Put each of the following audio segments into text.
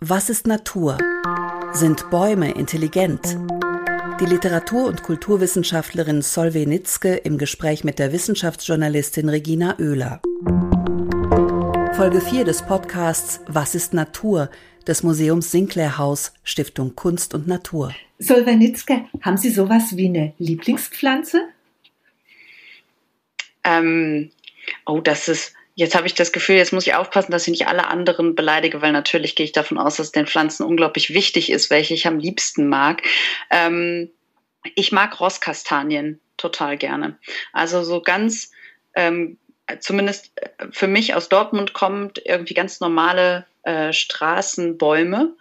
Was ist Natur? Sind Bäume intelligent? Die Literatur- und Kulturwissenschaftlerin Solveig Nitzke im Gespräch mit der Wissenschaftsjournalistin Regina Oehler. Folge 4 des Podcasts Was ist Natur? des Museums Sinclair Haus, Stiftung Kunst und Natur. Solveig Nitzke, haben Sie sowas wie eine Lieblingspflanze? Ähm, oh, das ist Jetzt habe ich das Gefühl, jetzt muss ich aufpassen, dass ich nicht alle anderen beleidige, weil natürlich gehe ich davon aus, dass es den Pflanzen unglaublich wichtig ist, welche ich am liebsten mag. Ähm, ich mag Rosskastanien total gerne. Also so ganz, ähm, zumindest für mich aus Dortmund kommt, irgendwie ganz normale äh, Straßenbäume äh,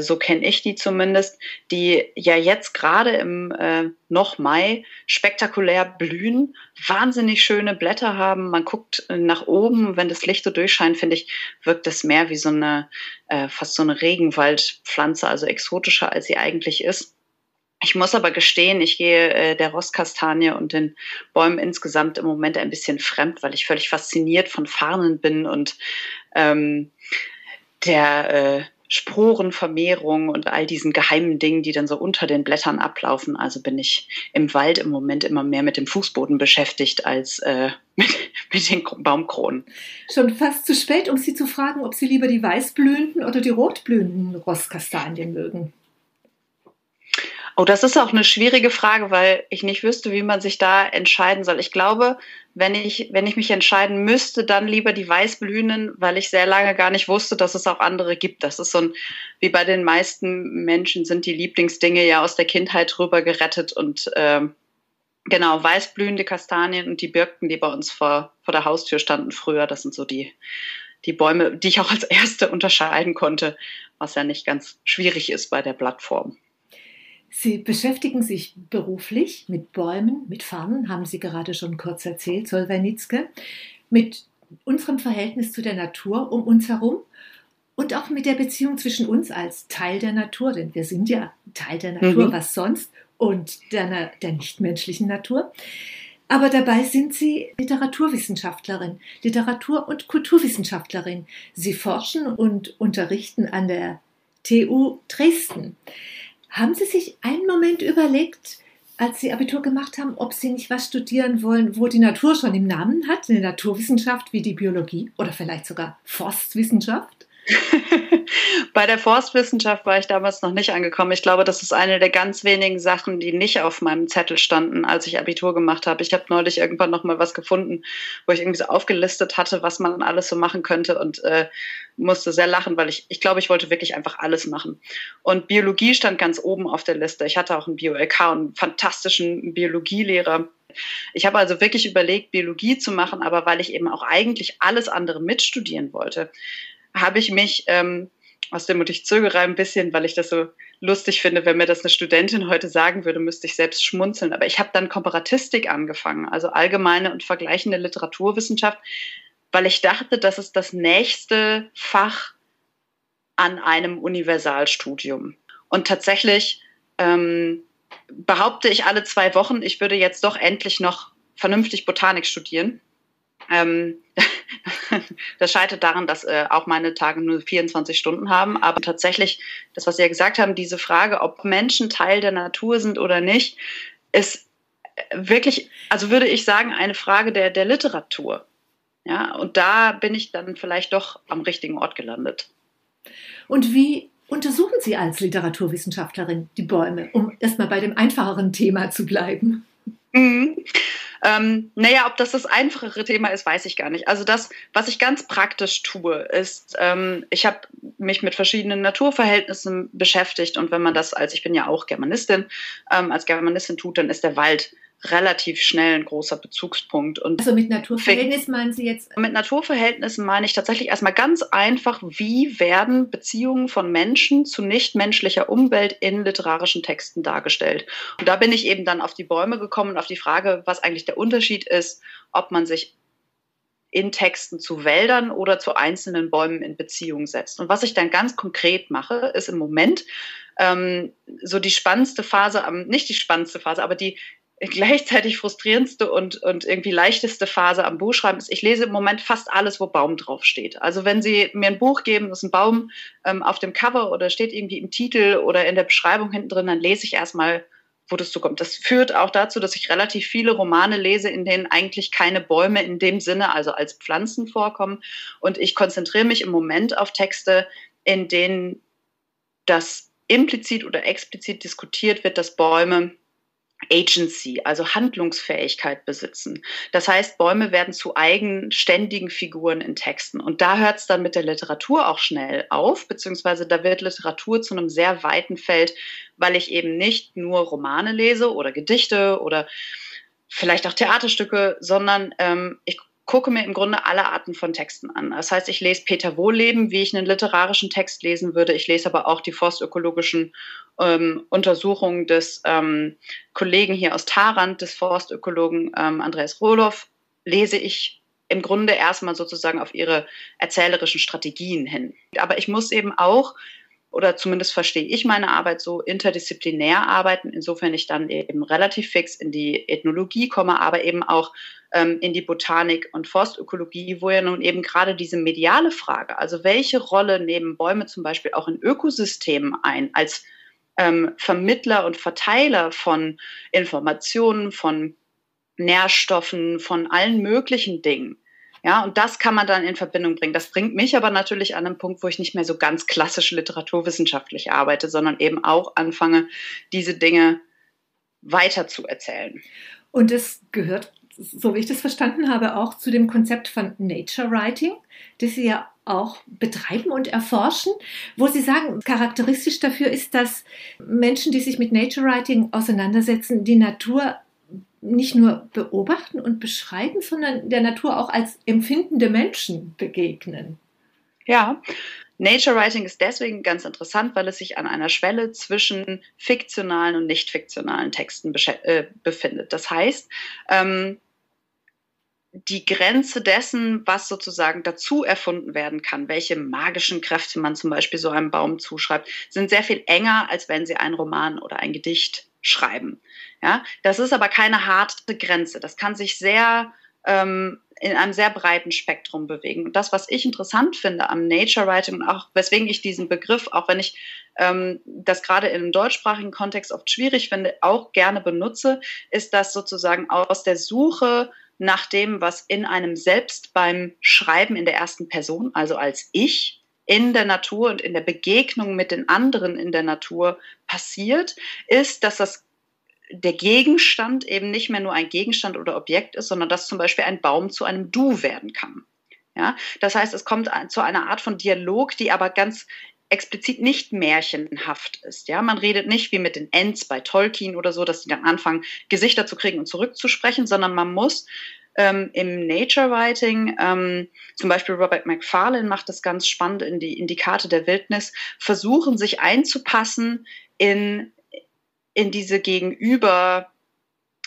so kenne ich die zumindest, die ja jetzt gerade im äh, noch Mai spektakulär blühen, wahnsinnig schöne Blätter haben. Man guckt nach oben, wenn das Licht so durchscheint, finde ich, wirkt das mehr wie so eine, äh, fast so eine Regenwaldpflanze, also exotischer, als sie eigentlich ist. Ich muss aber gestehen, ich gehe äh, der Rosskastanie und den Bäumen insgesamt im Moment ein bisschen fremd, weil ich völlig fasziniert von Farnen bin und ähm, der äh, Sporenvermehrung und all diesen geheimen Dingen, die dann so unter den Blättern ablaufen. Also bin ich im Wald im Moment immer mehr mit dem Fußboden beschäftigt als äh, mit, mit den Baumkronen. Schon fast zu spät, um Sie zu fragen, ob Sie lieber die weißblühenden oder die rotblühenden Rostkastanien mögen. Oh, das ist auch eine schwierige Frage, weil ich nicht wüsste, wie man sich da entscheiden soll. Ich glaube, wenn ich, wenn ich mich entscheiden müsste, dann lieber die Weißblühenden, weil ich sehr lange gar nicht wusste, dass es auch andere gibt. Das ist so ein, wie bei den meisten Menschen sind die Lieblingsdinge ja aus der Kindheit rüber gerettet und ähm, genau, weißblühende Kastanien und die Birken, die bei uns vor, vor der Haustür standen früher, das sind so die, die Bäume, die ich auch als erste unterscheiden konnte, was ja nicht ganz schwierig ist bei der Blattform. Sie beschäftigen sich beruflich mit Bäumen, mit Farnen, haben Sie gerade schon kurz erzählt, Solwernitzke, mit unserem Verhältnis zu der Natur um uns herum und auch mit der Beziehung zwischen uns als Teil der Natur, denn wir sind ja Teil der Natur, mhm. was sonst, und der, der nichtmenschlichen Natur. Aber dabei sind Sie Literaturwissenschaftlerin, Literatur- und Kulturwissenschaftlerin. Sie forschen und unterrichten an der TU Dresden. Haben Sie sich einen Moment überlegt, als Sie Abitur gemacht haben, ob Sie nicht was studieren wollen, wo die Natur schon im Namen hat, eine Naturwissenschaft wie die Biologie oder vielleicht sogar Forstwissenschaft? Bei der Forstwissenschaft war ich damals noch nicht angekommen. Ich glaube, das ist eine der ganz wenigen Sachen, die nicht auf meinem Zettel standen, als ich Abitur gemacht habe. Ich habe neulich irgendwann noch mal was gefunden, wo ich irgendwie so aufgelistet hatte, was man alles so machen könnte und äh, musste sehr lachen, weil ich, ich glaube, ich wollte wirklich einfach alles machen. Und Biologie stand ganz oben auf der Liste. Ich hatte auch einen Bio-LK und einen fantastischen Biologielehrer. Ich habe also wirklich überlegt, Biologie zu machen, aber weil ich eben auch eigentlich alles andere mitstudieren wollte, habe ich mich ähm, aus dem und ich zögere ein bisschen, weil ich das so lustig finde, wenn mir das eine Studentin heute sagen würde, müsste ich selbst schmunzeln. Aber ich habe dann Komparatistik angefangen, also allgemeine und vergleichende Literaturwissenschaft, weil ich dachte, das ist das nächste Fach an einem Universalstudium. Und tatsächlich ähm, behaupte ich alle zwei Wochen, ich würde jetzt doch endlich noch vernünftig Botanik studieren. Ähm, das scheitert daran, dass äh, auch meine Tage nur 24 Stunden haben. Aber tatsächlich, das, was Sie ja gesagt haben, diese Frage, ob Menschen Teil der Natur sind oder nicht, ist wirklich, also würde ich sagen, eine Frage der, der Literatur. Ja, und da bin ich dann vielleicht doch am richtigen Ort gelandet. Und wie untersuchen Sie als Literaturwissenschaftlerin die Bäume, um erstmal bei dem einfacheren Thema zu bleiben? Mhm. Ähm, naja, ob das das einfachere Thema ist, weiß ich gar nicht. Also das, was ich ganz praktisch tue, ist, ähm, ich habe mich mit verschiedenen Naturverhältnissen beschäftigt und wenn man das als, ich bin ja auch Germanistin, ähm, als Germanistin tut, dann ist der Wald relativ schnell ein großer Bezugspunkt. Und also mit Naturverhältnissen meinen Sie jetzt? Mit Naturverhältnissen meine ich tatsächlich erstmal ganz einfach, wie werden Beziehungen von Menschen zu nichtmenschlicher Umwelt in literarischen Texten dargestellt. Und da bin ich eben dann auf die Bäume gekommen, auf die Frage, was eigentlich der Unterschied ist, ob man sich in Texten zu Wäldern oder zu einzelnen Bäumen in Beziehung setzt. Und was ich dann ganz konkret mache, ist im Moment ähm, so die spannendste Phase, nicht die spannendste Phase, aber die gleichzeitig frustrierendste und, und irgendwie leichteste Phase am Buchschreiben ist, ich lese im Moment fast alles, wo Baum draufsteht. Also wenn Sie mir ein Buch geben, ist ein Baum ähm, auf dem Cover oder steht irgendwie im Titel oder in der Beschreibung hinten drin, dann lese ich erstmal, wo das zukommt. Das führt auch dazu, dass ich relativ viele Romane lese, in denen eigentlich keine Bäume in dem Sinne, also als Pflanzen vorkommen. Und ich konzentriere mich im Moment auf Texte, in denen das implizit oder explizit diskutiert wird, dass Bäume Agency, also Handlungsfähigkeit besitzen. Das heißt, Bäume werden zu eigenständigen Figuren in Texten. Und da hört es dann mit der Literatur auch schnell auf, beziehungsweise da wird Literatur zu einem sehr weiten Feld, weil ich eben nicht nur Romane lese oder Gedichte oder vielleicht auch Theaterstücke, sondern ähm, ich gucke mir im Grunde alle Arten von Texten an. Das heißt, ich lese Peter Wohleben, wie ich einen literarischen Text lesen würde. Ich lese aber auch die forstökologischen ähm, Untersuchungen des ähm, Kollegen hier aus Tarant, des Forstökologen ähm, Andreas Rohloff, lese ich im Grunde erstmal sozusagen auf ihre erzählerischen Strategien hin. Aber ich muss eben auch oder zumindest verstehe ich meine Arbeit so interdisziplinär arbeiten, insofern ich dann eben relativ fix in die Ethnologie komme, aber eben auch ähm, in die Botanik und Forstökologie, wo ja nun eben gerade diese mediale Frage, also welche Rolle nehmen Bäume zum Beispiel auch in Ökosystemen ein, als ähm, Vermittler und Verteiler von Informationen, von Nährstoffen, von allen möglichen Dingen. Ja, und das kann man dann in Verbindung bringen. Das bringt mich aber natürlich an einen Punkt, wo ich nicht mehr so ganz klassisch literaturwissenschaftlich arbeite, sondern eben auch anfange, diese Dinge weiter zu erzählen. Und es gehört, so wie ich das verstanden habe, auch zu dem Konzept von Nature Writing, das Sie ja auch betreiben und erforschen, wo Sie sagen, charakteristisch dafür ist, dass Menschen, die sich mit Nature Writing auseinandersetzen, die Natur nicht nur beobachten und beschreiben, sondern der Natur auch als empfindende Menschen begegnen. Ja, Nature Writing ist deswegen ganz interessant, weil es sich an einer Schwelle zwischen fiktionalen und nicht fiktionalen Texten äh, befindet. Das heißt, ähm, die Grenze dessen, was sozusagen dazu erfunden werden kann, welche magischen Kräfte man zum Beispiel so einem Baum zuschreibt, sind sehr viel enger, als wenn sie einen Roman oder ein Gedicht schreiben. Ja, das ist aber keine harte Grenze. Das kann sich sehr ähm, in einem sehr breiten Spektrum bewegen. Und das, was ich interessant finde am Nature Writing und auch weswegen ich diesen Begriff, auch wenn ich ähm, das gerade in einem deutschsprachigen Kontext oft schwierig finde, auch gerne benutze, ist, dass sozusagen aus der Suche nach dem, was in einem selbst beim Schreiben in der ersten Person, also als ich, in der Natur und in der Begegnung mit den anderen in der Natur passiert, ist, dass das der Gegenstand eben nicht mehr nur ein Gegenstand oder Objekt ist, sondern dass zum Beispiel ein Baum zu einem Du werden kann. Ja, das heißt, es kommt zu einer Art von Dialog, die aber ganz explizit nicht märchenhaft ist. Ja, man redet nicht wie mit den Ents bei Tolkien oder so, dass die dann anfangen, Gesichter zu kriegen und zurückzusprechen, sondern man muss ähm, im Nature Writing, ähm, zum Beispiel Robert McFarlane macht das ganz spannend in die, in die Karte der Wildnis, versuchen sich einzupassen in in diese Gegenüber,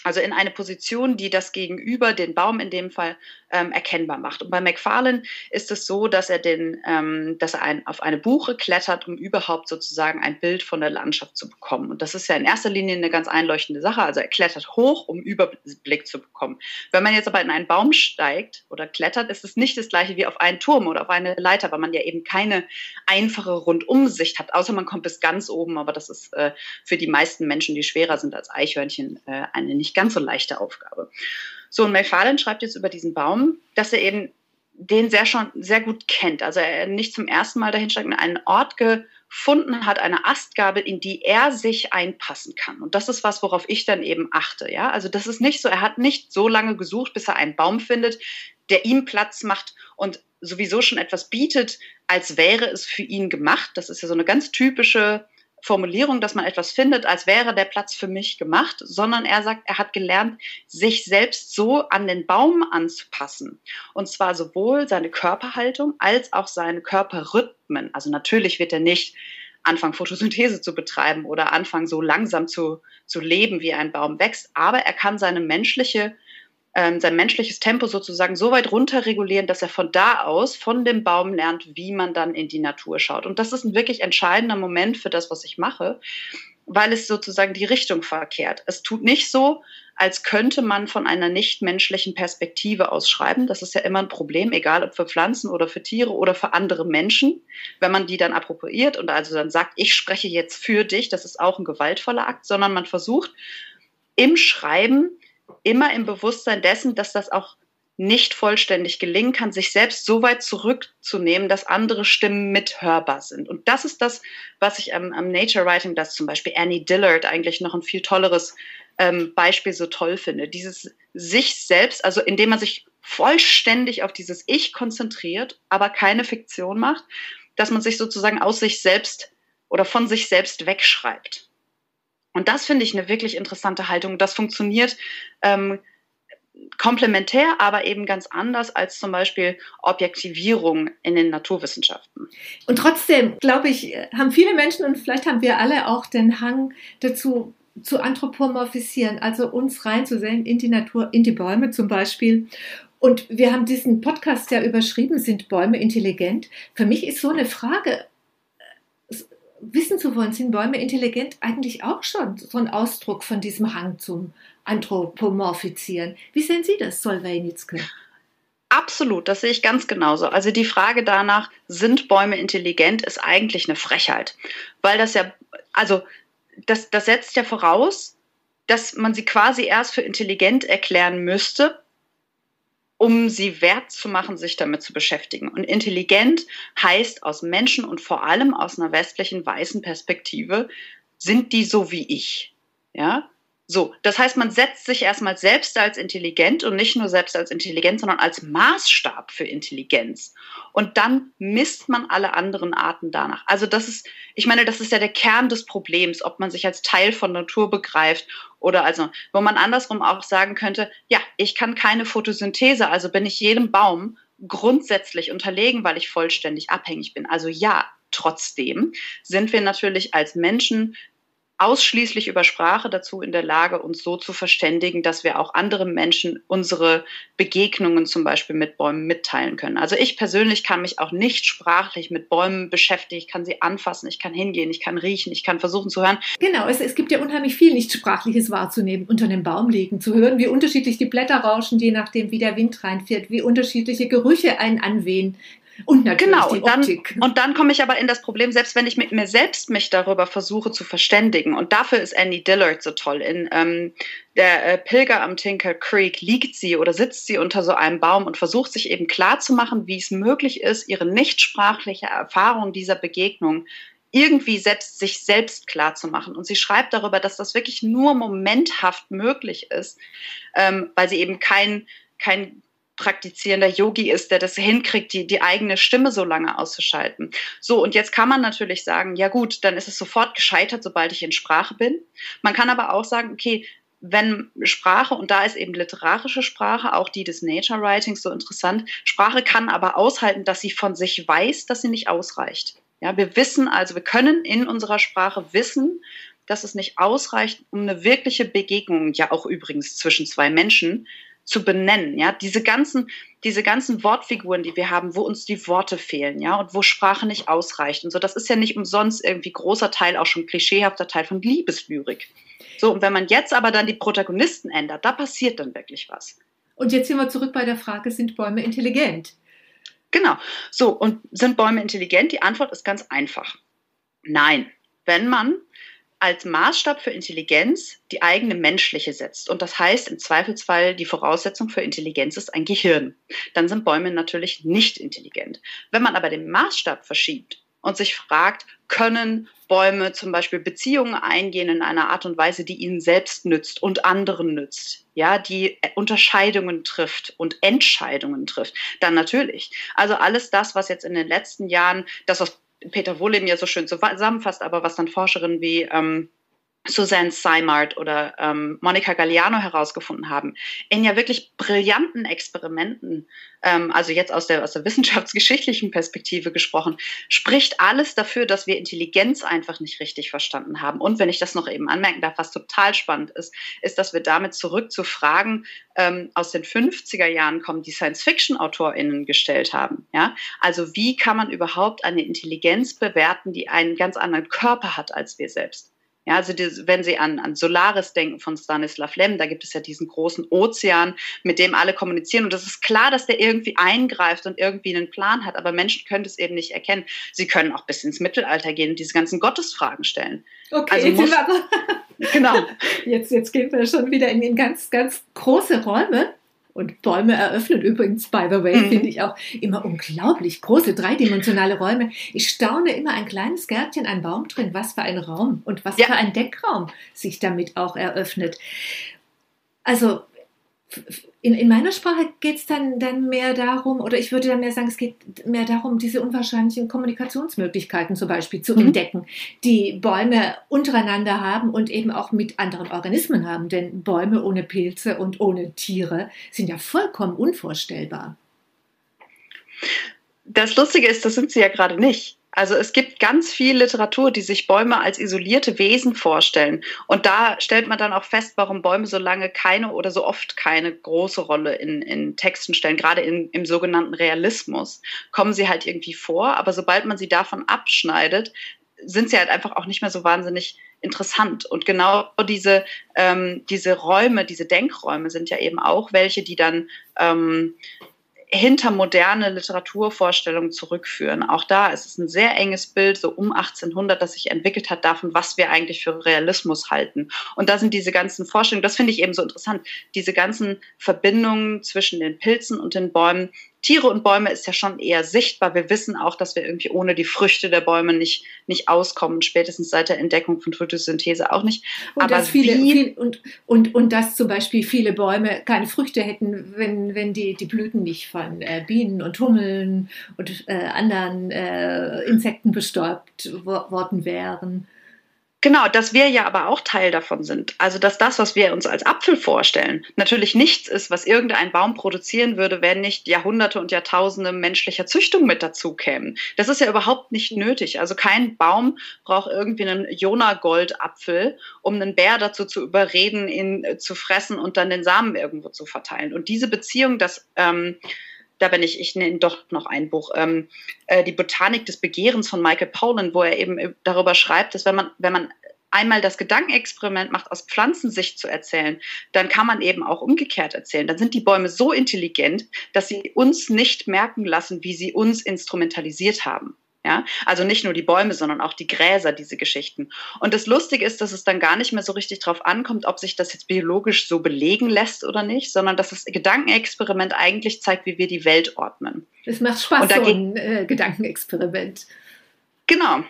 also in eine Position, die das Gegenüber, den Baum in dem Fall, ähm, erkennbar macht. Und bei McFarlane ist es so, dass er, den, ähm, dass er ein, auf eine Buche klettert, um überhaupt sozusagen ein Bild von der Landschaft zu bekommen. Und das ist ja in erster Linie eine ganz einleuchtende Sache. Also er klettert hoch, um Überblick zu bekommen. Wenn man jetzt aber in einen Baum steigt oder klettert, ist es nicht das gleiche wie auf einen Turm oder auf eine Leiter, weil man ja eben keine einfache Rundumsicht hat, außer man kommt bis ganz oben. Aber das ist äh, für die meisten Menschen, die schwerer sind als Eichhörnchen, äh, eine nicht ganz so leichte Aufgabe. So, und McFarlane schreibt jetzt über diesen Baum, dass er eben den sehr schon sehr gut kennt. Also er nicht zum ersten Mal dahin steigt, einen Ort gefunden hat, eine Astgabel, in die er sich einpassen kann. Und das ist was, worauf ich dann eben achte. Ja, also das ist nicht so. Er hat nicht so lange gesucht, bis er einen Baum findet, der ihm Platz macht und sowieso schon etwas bietet, als wäre es für ihn gemacht. Das ist ja so eine ganz typische Formulierung, dass man etwas findet, als wäre der Platz für mich gemacht, sondern er sagt, er hat gelernt, sich selbst so an den Baum anzupassen. Und zwar sowohl seine Körperhaltung als auch seine Körperrhythmen. Also natürlich wird er nicht anfangen, Photosynthese zu betreiben oder anfangen, so langsam zu, zu leben, wie ein Baum wächst, aber er kann seine menschliche ähm, sein menschliches Tempo sozusagen so weit runterregulieren, dass er von da aus, von dem Baum lernt, wie man dann in die Natur schaut. Und das ist ein wirklich entscheidender Moment für das, was ich mache. weil es sozusagen die Richtung verkehrt. Es tut nicht so, als könnte man von einer nichtmenschlichen Perspektive aus schreiben. Das ist ja immer ein Problem, egal ob für Pflanzen oder für Tiere oder für andere Menschen. Wenn man die dann appropriiert und also dann sagt, ich spreche jetzt für dich, das ist auch ein gewaltvoller Akt, sondern man versucht im Schreiben immer im Bewusstsein dessen, dass das auch nicht vollständig gelingen kann, sich selbst so weit zurückzunehmen, dass andere Stimmen mithörbar sind. Und das ist das, was ich am, am Nature Writing, das zum Beispiel Annie Dillard eigentlich noch ein viel tolleres ähm, Beispiel so toll finde. Dieses sich selbst, also indem man sich vollständig auf dieses Ich konzentriert, aber keine Fiktion macht, dass man sich sozusagen aus sich selbst oder von sich selbst wegschreibt. Und das finde ich eine wirklich interessante Haltung. Das funktioniert ähm, komplementär, aber eben ganz anders als zum Beispiel Objektivierung in den Naturwissenschaften. Und trotzdem, glaube ich, haben viele Menschen und vielleicht haben wir alle auch den Hang dazu, zu anthropomorphisieren, also uns reinzusehen in die Natur, in die Bäume zum Beispiel. Und wir haben diesen Podcast ja überschrieben, sind Bäume intelligent? Für mich ist so eine Frage, wissen zu wollen, sind Bäume intelligent eigentlich auch schon so ein Ausdruck von diesem Hang zum anthropomorphizieren. Wie sehen Sie das, Solveig Nitzke? Absolut, das sehe ich ganz genauso. Also die Frage danach, sind Bäume intelligent, ist eigentlich eine Frechheit. Weil das ja, also das, das setzt ja voraus, dass man sie quasi erst für intelligent erklären müsste, um sie wert zu machen, sich damit zu beschäftigen. Und intelligent heißt aus Menschen und vor allem aus einer westlichen weißen Perspektive, sind die so wie ich. Ja, so, das heißt, man setzt sich erstmal selbst als intelligent und nicht nur selbst als intelligent, sondern als Maßstab für Intelligenz. Und dann misst man alle anderen Arten danach. Also das ist, ich meine, das ist ja der Kern des Problems, ob man sich als Teil von Natur begreift oder also, wo man andersrum auch sagen könnte, ja, ich kann keine Photosynthese, also bin ich jedem Baum grundsätzlich unterlegen, weil ich vollständig abhängig bin. Also ja, Trotzdem sind wir natürlich als Menschen ausschließlich über Sprache dazu in der Lage, uns so zu verständigen, dass wir auch anderen Menschen unsere Begegnungen zum Beispiel mit Bäumen mitteilen können. Also ich persönlich kann mich auch nicht sprachlich mit Bäumen beschäftigen. Ich kann sie anfassen, ich kann hingehen, ich kann riechen, ich kann versuchen zu hören. Genau, es, es gibt ja unheimlich viel Nichtsprachliches wahrzunehmen, unter einem Baum liegen, zu hören, wie unterschiedlich die Blätter rauschen, je nachdem, wie der Wind reinfährt, wie unterschiedliche Gerüche einen anwehen. Und natürlich genau, die Optik. Dann, und dann komme ich aber in das Problem, selbst wenn ich mit mir selbst mich darüber versuche zu verständigen. Und dafür ist Annie Dillard so toll. In ähm, der äh, Pilger am Tinker Creek liegt sie oder sitzt sie unter so einem Baum und versucht sich eben klarzumachen, wie es möglich ist, ihre nichtsprachliche Erfahrung dieser Begegnung irgendwie selbst sich selbst klar zu machen. Und sie schreibt darüber, dass das wirklich nur momenthaft möglich ist, ähm, weil sie eben kein kein praktizierender Yogi ist, der das hinkriegt, die, die eigene Stimme so lange auszuschalten. So, und jetzt kann man natürlich sagen, ja gut, dann ist es sofort gescheitert, sobald ich in Sprache bin. Man kann aber auch sagen, okay, wenn Sprache, und da ist eben literarische Sprache, auch die des Nature Writings so interessant, Sprache kann aber aushalten, dass sie von sich weiß, dass sie nicht ausreicht. Ja, wir wissen also, wir können in unserer Sprache wissen, dass es nicht ausreicht, um eine wirkliche Begegnung, ja auch übrigens zwischen zwei Menschen, zu benennen, ja, diese ganzen, diese ganzen Wortfiguren, die wir haben, wo uns die Worte fehlen, ja, und wo Sprache nicht ausreicht und so, das ist ja nicht umsonst irgendwie großer Teil, auch schon klischeehafter Teil von Liebeslyrik. So, und wenn man jetzt aber dann die Protagonisten ändert, da passiert dann wirklich was. Und jetzt sind wir zurück bei der Frage, sind Bäume intelligent? Genau. So, und sind Bäume intelligent? Die Antwort ist ganz einfach. Nein. Wenn man als Maßstab für Intelligenz die eigene menschliche setzt. Und das heißt im Zweifelsfall, die Voraussetzung für Intelligenz ist ein Gehirn. Dann sind Bäume natürlich nicht intelligent. Wenn man aber den Maßstab verschiebt und sich fragt, können Bäume zum Beispiel Beziehungen eingehen in einer Art und Weise, die ihnen selbst nützt und anderen nützt, ja, die Unterscheidungen trifft und Entscheidungen trifft, dann natürlich. Also alles das, was jetzt in den letzten Jahren, das was Peter Wohlim ja so schön zusammenfasst, aber was dann Forscherinnen wie ähm, Suzanne Simard oder ähm, Monica Galliano herausgefunden haben, in ja wirklich brillanten Experimenten, ähm, also jetzt aus der, aus der wissenschaftsgeschichtlichen Perspektive gesprochen, spricht alles dafür, dass wir Intelligenz einfach nicht richtig verstanden haben. Und wenn ich das noch eben anmerken darf, was total spannend ist, ist, dass wir damit zurück zu Fragen ähm, aus den 50er Jahren kommen, die Science-Fiction-AutorInnen gestellt haben. Ja? Also wie kann man überhaupt eine Intelligenz bewerten, die einen ganz anderen Körper hat als wir selbst? Ja, also die, wenn Sie an, an Solaris denken von Stanislav Lem, da gibt es ja diesen großen Ozean, mit dem alle kommunizieren. Und es ist klar, dass der irgendwie eingreift und irgendwie einen Plan hat, aber Menschen können es eben nicht erkennen. Sie können auch bis ins Mittelalter gehen und diese ganzen Gottesfragen stellen. Okay, also muss, aber, genau. Jetzt, jetzt gehen wir schon wieder in, in ganz, ganz große Räume. Und Bäume eröffnen übrigens, by the way, mhm. finde ich auch immer unglaublich große dreidimensionale Räume. Ich staune immer ein kleines Gärtchen, ein Baum drin, was für ein Raum und was ja. für ein Deckraum sich damit auch eröffnet. Also in, in meiner Sprache geht es dann, dann mehr darum, oder ich würde dann mehr sagen, es geht mehr darum, diese unwahrscheinlichen Kommunikationsmöglichkeiten zum Beispiel zu mhm. entdecken, die Bäume untereinander haben und eben auch mit anderen Organismen haben. Denn Bäume ohne Pilze und ohne Tiere sind ja vollkommen unvorstellbar. Das Lustige ist, das sind sie ja gerade nicht. Also es gibt ganz viel Literatur, die sich Bäume als isolierte Wesen vorstellen. Und da stellt man dann auch fest, warum Bäume so lange keine oder so oft keine große Rolle in, in Texten stellen. Gerade in, im sogenannten Realismus kommen sie halt irgendwie vor, aber sobald man sie davon abschneidet, sind sie halt einfach auch nicht mehr so wahnsinnig interessant. Und genau diese, ähm, diese Räume, diese Denkräume sind ja eben auch welche, die dann ähm, hinter moderne Literaturvorstellungen zurückführen. Auch da ist es ein sehr enges Bild, so um 1800, das sich entwickelt hat davon, was wir eigentlich für Realismus halten. Und da sind diese ganzen Vorstellungen, das finde ich eben so interessant, diese ganzen Verbindungen zwischen den Pilzen und den Bäumen, Tiere und Bäume ist ja schon eher sichtbar. Wir wissen auch, dass wir irgendwie ohne die Früchte der Bäume nicht, nicht auskommen, spätestens seit der Entdeckung von Photosynthese auch nicht. Und Aber viele, viel, und, und, und dass zum Beispiel viele Bäume keine Früchte hätten, wenn, wenn die, die Blüten nicht von äh, Bienen und Hummeln und äh, anderen äh, Insekten bestäubt worden wären. Genau, dass wir ja aber auch Teil davon sind. Also, dass das, was wir uns als Apfel vorstellen, natürlich nichts ist, was irgendein Baum produzieren würde, wenn nicht Jahrhunderte und Jahrtausende menschlicher Züchtung mit dazu kämen. Das ist ja überhaupt nicht nötig. Also, kein Baum braucht irgendwie einen Jona-Goldapfel, um einen Bär dazu zu überreden, ihn äh, zu fressen und dann den Samen irgendwo zu verteilen. Und diese Beziehung, dass, ähm, da bin ich, ich nenne doch noch ein Buch, ähm, äh, die Botanik des Begehrens von Michael Pollan, wo er eben äh, darüber schreibt, dass wenn man, wenn man einmal das Gedankenexperiment macht, aus Pflanzensicht zu erzählen, dann kann man eben auch umgekehrt erzählen. Dann sind die Bäume so intelligent, dass sie uns nicht merken lassen, wie sie uns instrumentalisiert haben. Ja, also nicht nur die Bäume, sondern auch die Gräser, diese Geschichten. Und das Lustige ist, dass es dann gar nicht mehr so richtig drauf ankommt, ob sich das jetzt biologisch so belegen lässt oder nicht, sondern dass das Gedankenexperiment eigentlich zeigt, wie wir die Welt ordnen. Es macht Spaß, so ein äh, Gedankenexperiment. Genau.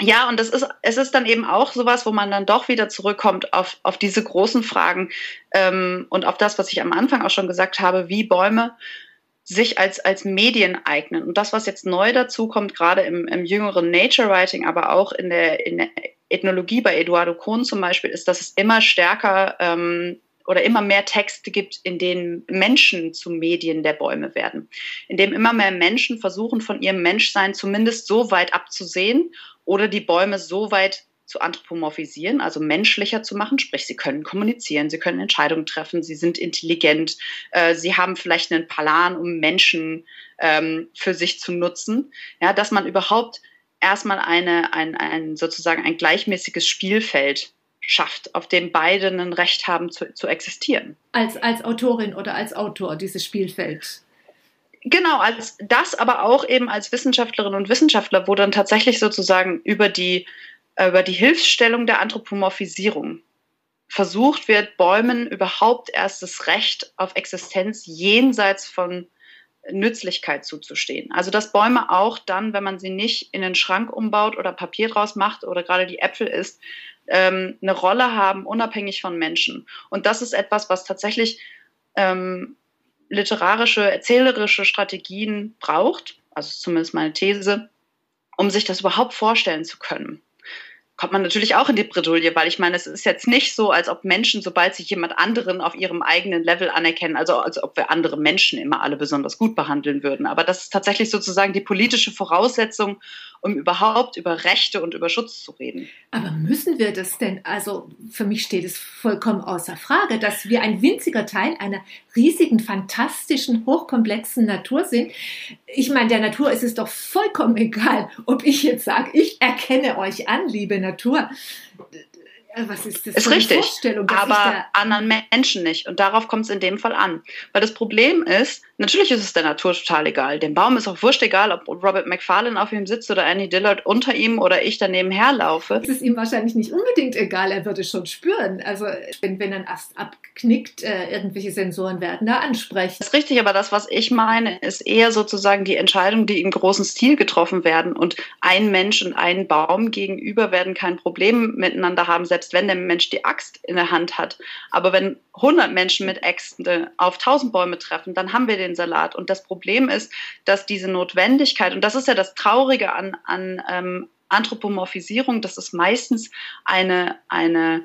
Ja, und das ist, es ist dann eben auch sowas, wo man dann doch wieder zurückkommt auf, auf diese großen Fragen ähm, und auf das, was ich am Anfang auch schon gesagt habe, wie Bäume sich als, als Medien eignen. Und das, was jetzt neu dazu kommt, gerade im, im jüngeren Nature Writing, aber auch in der, in der Ethnologie bei Eduardo Kohn zum Beispiel, ist, dass es immer stärker ähm, oder immer mehr Texte gibt, in denen Menschen zu Medien der Bäume werden, in dem immer mehr Menschen versuchen, von ihrem Menschsein zumindest so weit abzusehen oder die Bäume so weit zu anthropomorphisieren, also menschlicher zu machen, sprich, sie können kommunizieren, sie können Entscheidungen treffen, sie sind intelligent, äh, sie haben vielleicht einen Plan, um Menschen ähm, für sich zu nutzen, ja, dass man überhaupt erstmal eine, ein, ein, sozusagen ein gleichmäßiges Spielfeld schafft, auf dem beide ein Recht haben zu, zu existieren. Als, als Autorin oder als Autor dieses Spielfeld Genau, als das, aber auch eben als Wissenschaftlerin und Wissenschaftler, wo dann tatsächlich sozusagen über die über die Hilfsstellung der Anthropomorphisierung versucht wird, Bäumen überhaupt erst das Recht auf Existenz jenseits von Nützlichkeit zuzustehen. Also dass Bäume auch dann, wenn man sie nicht in den Schrank umbaut oder Papier draus macht oder gerade die Äpfel isst, ähm, eine Rolle haben, unabhängig von Menschen. Und das ist etwas, was tatsächlich ähm, literarische, erzählerische Strategien braucht, also zumindest meine These, um sich das überhaupt vorstellen zu können kommt man natürlich auch in die Bredouille, weil ich meine, es ist jetzt nicht so, als ob Menschen, sobald sie jemand anderen auf ihrem eigenen Level anerkennen, also als ob wir andere Menschen immer alle besonders gut behandeln würden. Aber das ist tatsächlich sozusagen die politische Voraussetzung, um überhaupt über Rechte und über Schutz zu reden. Aber müssen wir das denn? Also für mich steht es vollkommen außer Frage, dass wir ein winziger Teil einer riesigen, fantastischen, hochkomplexen Natur sind. Ich meine, der Natur ist es doch vollkommen egal, ob ich jetzt sage, ich erkenne euch an, liebe Natur. Äh, was ist das ist richtig, aber anderen Menschen nicht. Und darauf kommt es in dem Fall an. Weil das Problem ist, natürlich ist es der Natur total egal. Dem Baum ist auch wurscht egal, ob Robert McFarlane auf ihm sitzt oder Annie Dillard unter ihm oder ich daneben herlaufe. Es ist ihm wahrscheinlich nicht unbedingt egal, er würde schon spüren. Also wenn, wenn ein Ast abknickt, äh, irgendwelche Sensoren werden da ansprechen. Das ist richtig, aber das, was ich meine, ist eher sozusagen die Entscheidungen, die im großen Stil getroffen werden. Und ein Mensch und ein Baum gegenüber werden kein Problem miteinander haben, selbst selbst wenn der Mensch die Axt in der Hand hat. Aber wenn 100 Menschen mit Äxten auf 1000 Bäume treffen, dann haben wir den Salat. Und das Problem ist, dass diese Notwendigkeit, und das ist ja das Traurige an, an ähm, Anthropomorphisierung, dass es meistens eine, eine,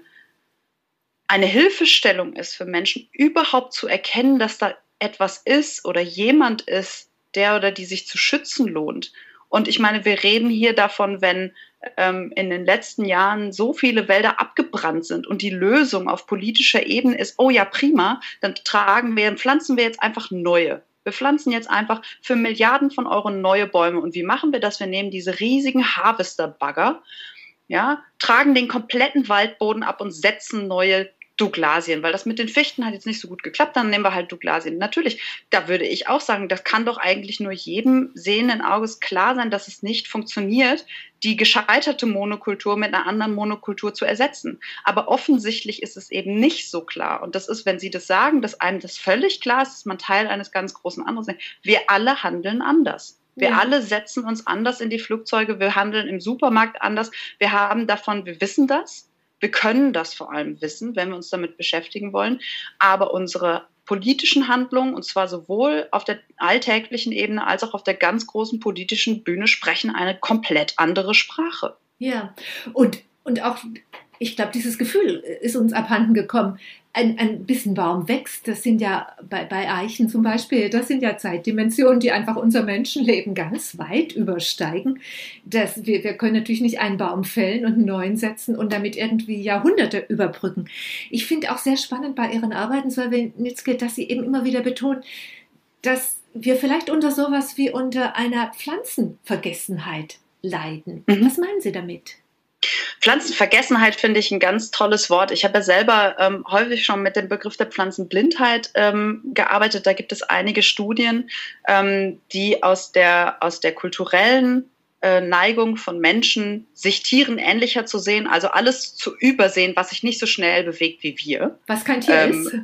eine Hilfestellung ist für Menschen, überhaupt zu erkennen, dass da etwas ist oder jemand ist, der oder die sich zu schützen lohnt. Und ich meine, wir reden hier davon, wenn ähm, in den letzten Jahren so viele Wälder abgebrannt sind und die Lösung auf politischer Ebene ist, oh ja, prima, dann tragen wir, pflanzen wir jetzt einfach neue. Wir pflanzen jetzt einfach für Milliarden von Euro neue Bäume. Und wie machen wir das? Wir nehmen diese riesigen Harvester-Bagger, ja, tragen den kompletten Waldboden ab und setzen neue Douglasien, weil das mit den Fichten hat jetzt nicht so gut geklappt, dann nehmen wir halt Douglasien. Natürlich, da würde ich auch sagen, das kann doch eigentlich nur jedem sehenden Auges klar sein, dass es nicht funktioniert, die gescheiterte Monokultur mit einer anderen Monokultur zu ersetzen. Aber offensichtlich ist es eben nicht so klar. Und das ist, wenn Sie das sagen, dass einem das völlig klar ist, dass man Teil eines ganz großen anderen ist. Wir alle handeln anders. Wir ja. alle setzen uns anders in die Flugzeuge, wir handeln im Supermarkt anders. Wir haben davon, wir wissen das, wir können das vor allem wissen, wenn wir uns damit beschäftigen wollen. Aber unsere politischen Handlungen, und zwar sowohl auf der alltäglichen Ebene als auch auf der ganz großen politischen Bühne, sprechen eine komplett andere Sprache. Ja, und, und auch ich glaube, dieses Gefühl ist uns abhanden gekommen. Ein, ein bisschen Baum wächst, das sind ja bei, bei Eichen zum Beispiel, das sind ja Zeitdimensionen, die einfach unser Menschenleben ganz weit übersteigen. Das, wir, wir können natürlich nicht einen Baum fällen und einen neuen setzen und damit irgendwie Jahrhunderte überbrücken. Ich finde auch sehr spannend bei Ihren Arbeiten, Solvenitzke, dass Sie eben immer wieder betonen, dass wir vielleicht unter sowas wie unter einer Pflanzenvergessenheit leiden. Mhm. Was meinen Sie damit? Pflanzenvergessenheit finde ich ein ganz tolles Wort. Ich habe ja selber ähm, häufig schon mit dem Begriff der Pflanzenblindheit ähm, gearbeitet. Da gibt es einige Studien, ähm, die aus der, aus der kulturellen äh, Neigung von Menschen, sich Tieren ähnlicher zu sehen, also alles zu übersehen, was sich nicht so schnell bewegt wie wir. Was kein Tier ähm, ist.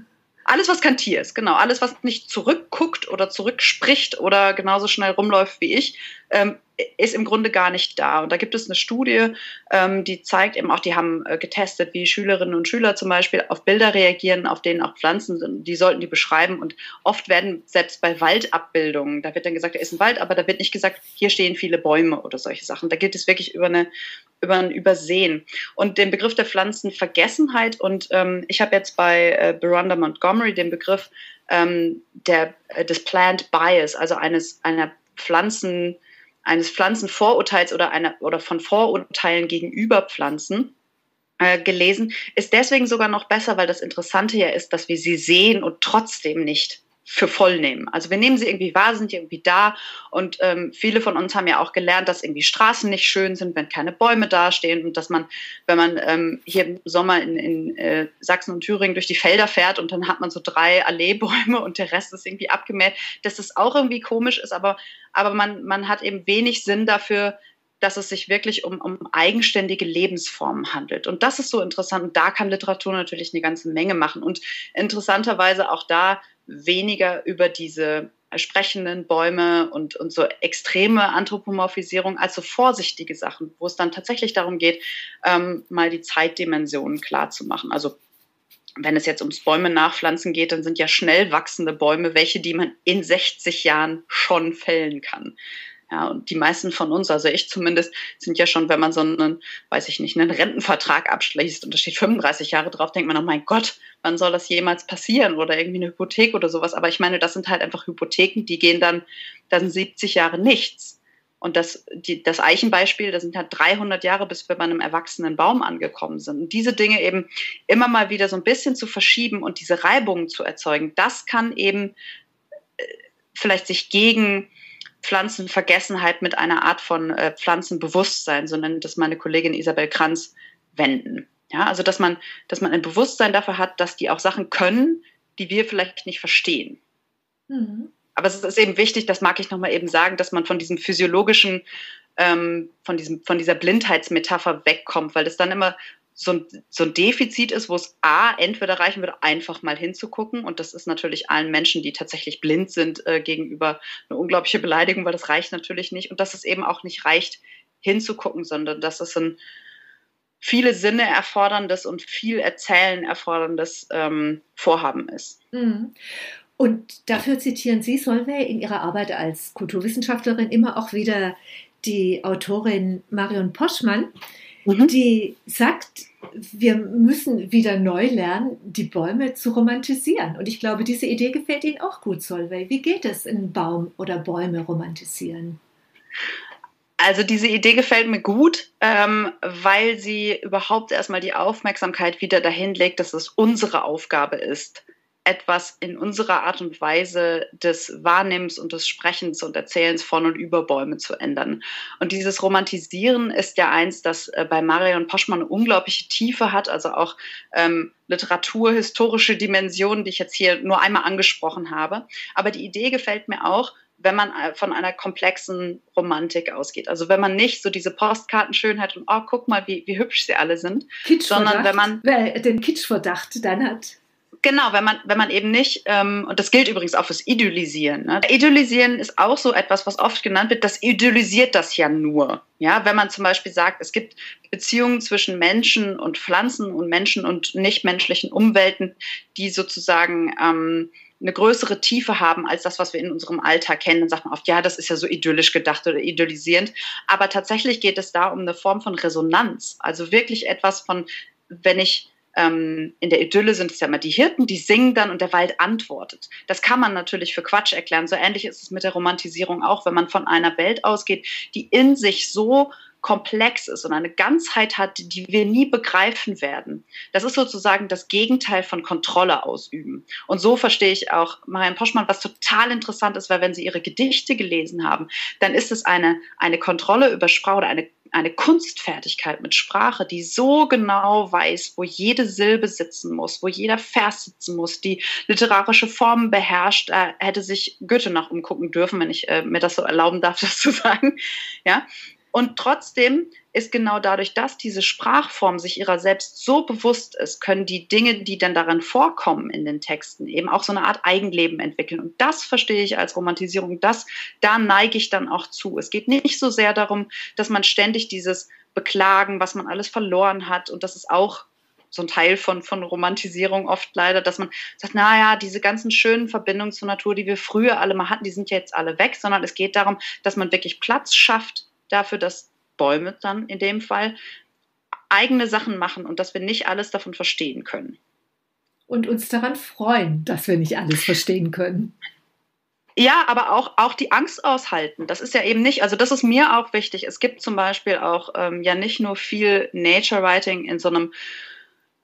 Alles, was kein Tier ist, genau. Alles, was nicht zurückguckt oder zurückspricht oder genauso schnell rumläuft wie ich, ähm, ist im Grunde gar nicht da. Und da gibt es eine Studie, ähm, die zeigt eben auch, die haben äh, getestet, wie Schülerinnen und Schüler zum Beispiel auf Bilder reagieren, auf denen auch Pflanzen sind. Die sollten die beschreiben. Und oft werden selbst bei Waldabbildungen, da wird dann gesagt, da ist ein Wald, aber da wird nicht gesagt, hier stehen viele Bäume oder solche Sachen. Da geht es wirklich über eine über ein Übersehen. Und den Begriff der Pflanzenvergessenheit und ähm, ich habe jetzt bei äh, Beronda Montgomery den Begriff ähm, der, äh, des Plant Bias, also eines einer Pflanzen eines Pflanzenvorurteils oder, einer, oder von Vorurteilen gegenüber Pflanzen äh, gelesen, ist deswegen sogar noch besser, weil das Interessante ja ist, dass wir sie sehen und trotzdem nicht für voll nehmen. Also wir nehmen sie irgendwie wahr, sind irgendwie da und ähm, viele von uns haben ja auch gelernt, dass irgendwie Straßen nicht schön sind, wenn keine Bäume dastehen und dass man, wenn man ähm, hier im Sommer in, in äh, Sachsen und Thüringen durch die Felder fährt und dann hat man so drei Alleebäume und der Rest ist irgendwie abgemäht, dass das auch irgendwie komisch ist, aber, aber man, man hat eben wenig Sinn dafür, dass es sich wirklich um, um eigenständige Lebensformen handelt. Und das ist so interessant. Und da kann Literatur natürlich eine ganze Menge machen. Und interessanterweise auch da weniger über diese sprechenden Bäume und, und so extreme Anthropomorphisierung als so vorsichtige Sachen, wo es dann tatsächlich darum geht, ähm, mal die Zeitdimensionen klar zu machen. Also wenn es jetzt ums Bäume nachpflanzen geht, dann sind ja schnell wachsende Bäume welche, die man in 60 Jahren schon fällen kann. Ja, und die meisten von uns, also ich zumindest, sind ja schon, wenn man so einen, weiß ich nicht, einen Rentenvertrag abschließt und da steht 35 Jahre drauf, denkt man, oh mein Gott, wann soll das jemals passieren oder irgendwie eine Hypothek oder sowas. Aber ich meine, das sind halt einfach Hypotheken, die gehen dann, da sind 70 Jahre nichts. Und das, die, das Eichenbeispiel, da sind halt 300 Jahre, bis wir bei einem erwachsenen Baum angekommen sind. Und diese Dinge eben immer mal wieder so ein bisschen zu verschieben und diese Reibungen zu erzeugen, das kann eben äh, vielleicht sich gegen Pflanzenvergessenheit mit einer Art von äh, Pflanzenbewusstsein, so nennt das meine Kollegin Isabel Kranz, wenden. Ja, also dass man, dass man ein Bewusstsein dafür hat, dass die auch Sachen können, die wir vielleicht nicht verstehen. Mhm. Aber es ist eben wichtig, das mag ich nochmal eben sagen, dass man von diesem physiologischen, ähm, von, diesem, von dieser Blindheitsmetapher wegkommt, weil das dann immer so ein, so ein Defizit ist, wo es A, entweder reichen würde, einfach mal hinzugucken. Und das ist natürlich allen Menschen, die tatsächlich blind sind, äh, gegenüber eine unglaubliche Beleidigung, weil das reicht natürlich nicht. Und dass es eben auch nicht reicht, hinzugucken, sondern dass es ein viele Sinne erforderndes und viel Erzählen erforderndes ähm, Vorhaben ist. Mhm. Und dafür zitieren Sie, Solveig, in Ihrer Arbeit als Kulturwissenschaftlerin immer auch wieder die Autorin Marion Poschmann, mhm. die sagt, wir müssen wieder neu lernen, die Bäume zu romantisieren. Und ich glaube, diese Idee gefällt Ihnen auch gut, Solveig. Wie geht es, einen Baum oder Bäume romantisieren? Also diese Idee gefällt mir gut, ähm, weil sie überhaupt erstmal die Aufmerksamkeit wieder dahin legt, dass es unsere Aufgabe ist, etwas in unserer Art und Weise des Wahrnehmens und des Sprechens und Erzählens von und über Bäume zu ändern. Und dieses Romantisieren ist ja eins, das äh, bei Marion Poschmann eine unglaubliche Tiefe hat, also auch ähm, literaturhistorische Dimensionen, die ich jetzt hier nur einmal angesprochen habe. Aber die Idee gefällt mir auch, wenn man äh, von einer komplexen Romantik ausgeht. Also wenn man nicht so diese Postkartenschönheit und oh, guck mal, wie, wie hübsch sie alle sind, sondern wenn man den Kitschverdacht dann hat. Genau, wenn man, wenn man eben nicht, ähm, und das gilt übrigens auch fürs Idyllisieren. Ne? Idyllisieren ist auch so etwas, was oft genannt wird, das idyllisiert das ja nur. Ja, wenn man zum Beispiel sagt, es gibt Beziehungen zwischen Menschen und Pflanzen und Menschen und nichtmenschlichen Umwelten, die sozusagen ähm, eine größere Tiefe haben als das, was wir in unserem Alltag kennen, dann sagt man oft, ja, das ist ja so idyllisch gedacht oder idyllisierend. Aber tatsächlich geht es da um eine Form von Resonanz. Also wirklich etwas von, wenn ich ähm, in der Idylle sind es ja immer die Hirten, die singen dann und der Wald antwortet. Das kann man natürlich für Quatsch erklären. So ähnlich ist es mit der Romantisierung auch, wenn man von einer Welt ausgeht, die in sich so komplex ist und eine Ganzheit hat, die wir nie begreifen werden. Das ist sozusagen das Gegenteil von Kontrolle ausüben. Und so verstehe ich auch Marianne Poschmann, was total interessant ist, weil wenn Sie Ihre Gedichte gelesen haben, dann ist es eine, eine Kontrolle über Sprache oder eine eine Kunstfertigkeit mit Sprache, die so genau weiß, wo jede Silbe sitzen muss, wo jeder Vers sitzen muss, die literarische Formen beherrscht. Da hätte sich Goethe noch umgucken dürfen, wenn ich äh, mir das so erlauben darf, das zu sagen. Ja, und trotzdem ist genau dadurch, dass diese Sprachform sich ihrer selbst so bewusst ist, können die Dinge, die dann darin vorkommen in den Texten, eben auch so eine Art Eigenleben entwickeln. Und das verstehe ich als Romantisierung. Das, da neige ich dann auch zu. Es geht nicht so sehr darum, dass man ständig dieses Beklagen, was man alles verloren hat. Und das ist auch so ein Teil von, von Romantisierung oft leider, dass man sagt, naja, diese ganzen schönen Verbindungen zur Natur, die wir früher alle mal hatten, die sind jetzt alle weg, sondern es geht darum, dass man wirklich Platz schafft dafür, dass Bäume dann in dem Fall eigene Sachen machen und dass wir nicht alles davon verstehen können. Und uns daran freuen, dass wir nicht alles verstehen können. Ja, aber auch, auch die Angst aushalten. Das ist ja eben nicht, also das ist mir auch wichtig. Es gibt zum Beispiel auch ähm, ja nicht nur viel Nature Writing in so einem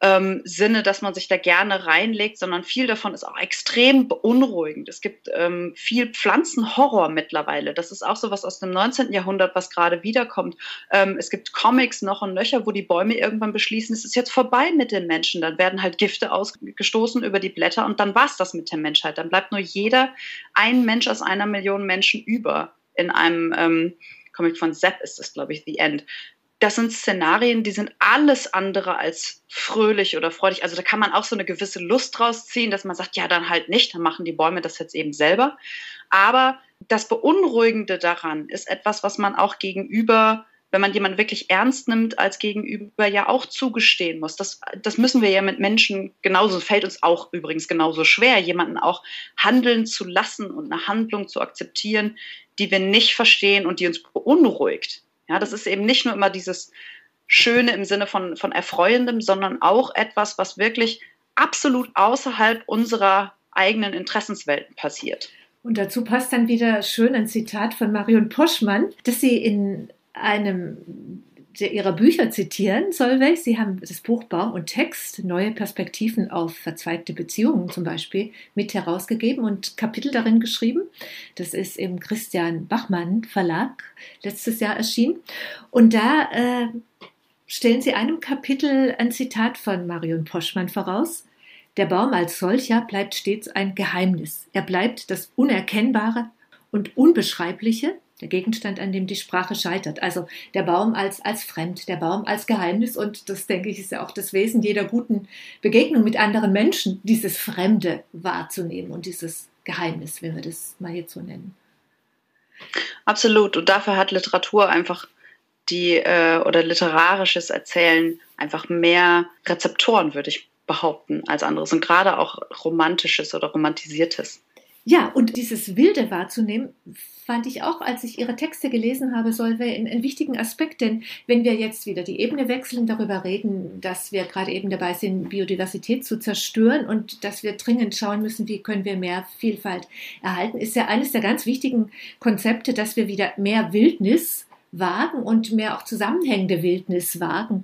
ähm, Sinne, dass man sich da gerne reinlegt, sondern viel davon ist auch extrem beunruhigend. Es gibt ähm, viel Pflanzenhorror mittlerweile. Das ist auch so was aus dem 19. Jahrhundert, was gerade wiederkommt. Ähm, es gibt Comics noch und nöcher, wo die Bäume irgendwann beschließen, es ist jetzt vorbei mit den Menschen. Dann werden halt Gifte ausgestoßen über die Blätter und dann war's das mit der Menschheit. Dann bleibt nur jeder, ein Mensch aus einer Million Menschen über in einem ähm, Comic von Sepp ist das, glaube ich, The End das sind Szenarien, die sind alles andere als fröhlich oder freudig. Also da kann man auch so eine gewisse Lust draus ziehen, dass man sagt, ja, dann halt nicht, dann machen die Bäume das jetzt eben selber. Aber das Beunruhigende daran ist etwas, was man auch gegenüber, wenn man jemanden wirklich ernst nimmt, als gegenüber ja auch zugestehen muss. Das, das müssen wir ja mit Menschen genauso, fällt uns auch übrigens genauso schwer, jemanden auch handeln zu lassen und eine Handlung zu akzeptieren, die wir nicht verstehen und die uns beunruhigt. Ja, das ist eben nicht nur immer dieses Schöne im Sinne von, von Erfreuendem, sondern auch etwas, was wirklich absolut außerhalb unserer eigenen Interessenswelten passiert. Und dazu passt dann wieder schön ein Zitat von Marion Poschmann, das sie in einem ihrer Bücher zitieren, Solveig. Sie haben das Buch Baum und Text, neue Perspektiven auf verzweigte Beziehungen zum Beispiel, mit herausgegeben und Kapitel darin geschrieben. Das ist im Christian Bachmann Verlag letztes Jahr erschienen. Und da äh, stellen Sie einem Kapitel ein Zitat von Marion Poschmann voraus. Der Baum als solcher bleibt stets ein Geheimnis. Er bleibt das Unerkennbare und Unbeschreibliche, der Gegenstand, an dem die Sprache scheitert. Also der Baum als, als fremd, der Baum als Geheimnis. Und das, denke ich, ist ja auch das Wesen jeder guten Begegnung mit anderen Menschen, dieses Fremde wahrzunehmen und dieses Geheimnis, wenn wir das mal jetzt so nennen. Absolut. Und dafür hat Literatur einfach die äh, oder literarisches Erzählen einfach mehr Rezeptoren, würde ich behaupten, als anderes. Und gerade auch romantisches oder romantisiertes. Ja, und dieses Wilde wahrzunehmen, fand ich auch, als ich Ihre Texte gelesen habe, Solveig, einen, einen wichtigen Aspekt. Denn wenn wir jetzt wieder die Ebene wechseln, darüber reden, dass wir gerade eben dabei sind, Biodiversität zu zerstören und dass wir dringend schauen müssen, wie können wir mehr Vielfalt erhalten, ist ja eines der ganz wichtigen Konzepte, dass wir wieder mehr Wildnis wagen und mehr auch zusammenhängende Wildnis wagen.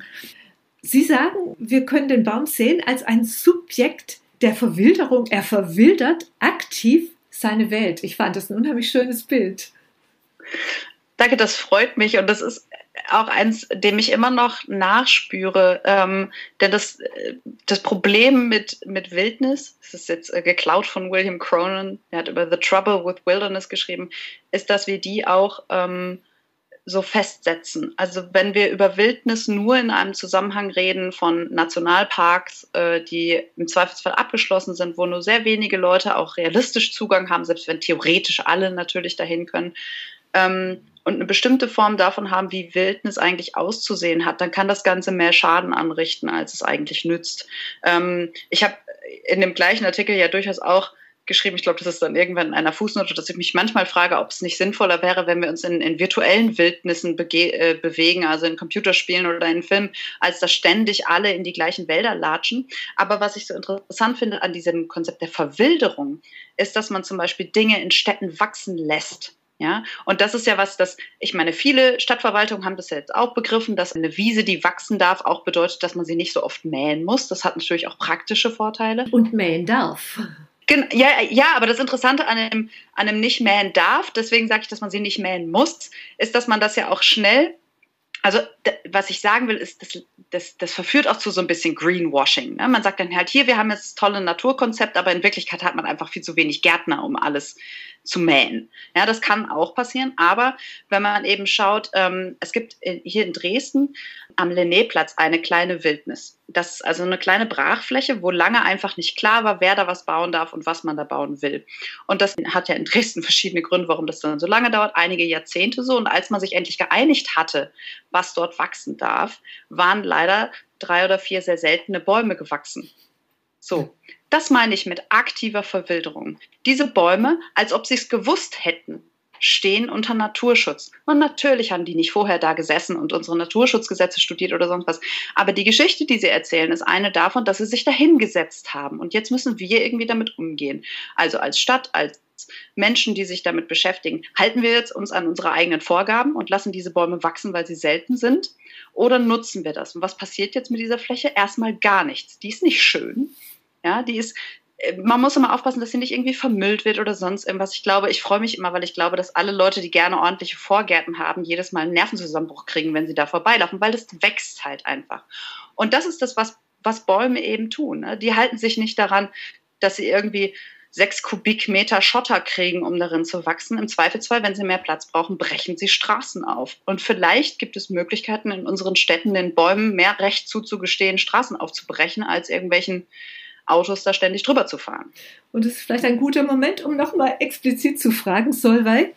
Sie sagen, wir können den Baum sehen als ein Subjekt der Verwilderung. Er verwildert aktiv seine Welt. Ich fand das ein unheimlich schönes Bild. Danke, das freut mich und das ist auch eins, dem ich immer noch nachspüre. Ähm, denn das, das Problem mit, mit Wildnis, das ist jetzt äh, geklaut von William Cronin, der hat über The Trouble with Wilderness geschrieben, ist, dass wir die auch ähm, so festsetzen. Also wenn wir über Wildnis nur in einem Zusammenhang reden von Nationalparks, äh, die im Zweifelsfall abgeschlossen sind, wo nur sehr wenige Leute auch realistisch Zugang haben, selbst wenn theoretisch alle natürlich dahin können, ähm, und eine bestimmte Form davon haben, wie Wildnis eigentlich auszusehen hat, dann kann das Ganze mehr Schaden anrichten, als es eigentlich nützt. Ähm, ich habe in dem gleichen Artikel ja durchaus auch geschrieben, ich glaube, das ist dann irgendwann in einer Fußnote, dass ich mich manchmal frage, ob es nicht sinnvoller wäre, wenn wir uns in, in virtuellen Wildnissen äh, bewegen, also in Computerspielen oder in Filmen, als dass ständig alle in die gleichen Wälder latschen. Aber was ich so interessant finde an diesem Konzept der Verwilderung, ist, dass man zum Beispiel Dinge in Städten wachsen lässt. Ja, und das ist ja was, das, ich meine, viele Stadtverwaltungen haben das jetzt auch begriffen, dass eine Wiese, die wachsen darf, auch bedeutet, dass man sie nicht so oft mähen muss. Das hat natürlich auch praktische Vorteile. Und mähen darf. Ja, ja, aber das Interessante an einem, an einem nicht mähen darf, deswegen sage ich, dass man sie nicht mähen muss, ist, dass man das ja auch schnell, also was ich sagen will, ist, das, das, das verführt auch zu so ein bisschen Greenwashing. Ne? Man sagt dann halt, hier, wir haben jetzt das tolle Naturkonzept, aber in Wirklichkeit hat man einfach viel zu wenig Gärtner, um alles zu mähen. Ja, das kann auch passieren, aber wenn man eben schaut, ähm, es gibt hier in Dresden am Lenné-Platz eine kleine Wildnis. Das ist also eine kleine Brachfläche, wo lange einfach nicht klar war, wer da was bauen darf und was man da bauen will. Und das hat ja in Dresden verschiedene Gründe, warum das dann so lange dauert, einige Jahrzehnte so. Und als man sich endlich geeinigt hatte, was dort wachsen darf, waren leider drei oder vier sehr seltene Bäume gewachsen. So, das meine ich mit aktiver Verwilderung. Diese Bäume, als ob sie es gewusst hätten, stehen unter Naturschutz. Und natürlich haben die nicht vorher da gesessen und unsere Naturschutzgesetze studiert oder sonst was. Aber die Geschichte, die sie erzählen, ist eine davon, dass sie sich dahingesetzt haben. Und jetzt müssen wir irgendwie damit umgehen. Also als Stadt, als Menschen, die sich damit beschäftigen, halten wir jetzt uns an unsere eigenen Vorgaben und lassen diese Bäume wachsen, weil sie selten sind? Oder nutzen wir das? Und was passiert jetzt mit dieser Fläche? Erstmal gar nichts. Die ist nicht schön. Ja, die ist, äh, man muss immer aufpassen, dass sie nicht irgendwie vermüllt wird oder sonst irgendwas. Ich glaube, ich freue mich immer, weil ich glaube, dass alle Leute, die gerne ordentliche Vorgärten haben, jedes Mal einen Nervenzusammenbruch kriegen, wenn sie da vorbeilaufen, weil das wächst halt einfach. Und das ist das, was, was Bäume eben tun. Ne? Die halten sich nicht daran, dass sie irgendwie sechs Kubikmeter Schotter kriegen, um darin zu wachsen. Im Zweifelsfall, wenn sie mehr Platz brauchen, brechen sie Straßen auf. Und vielleicht gibt es Möglichkeiten in unseren Städten, den Bäumen mehr Recht zuzugestehen, Straßen aufzubrechen, als irgendwelchen Autos da ständig drüber zu fahren. Und es ist vielleicht ein guter Moment, um nochmal explizit zu fragen, Solvay,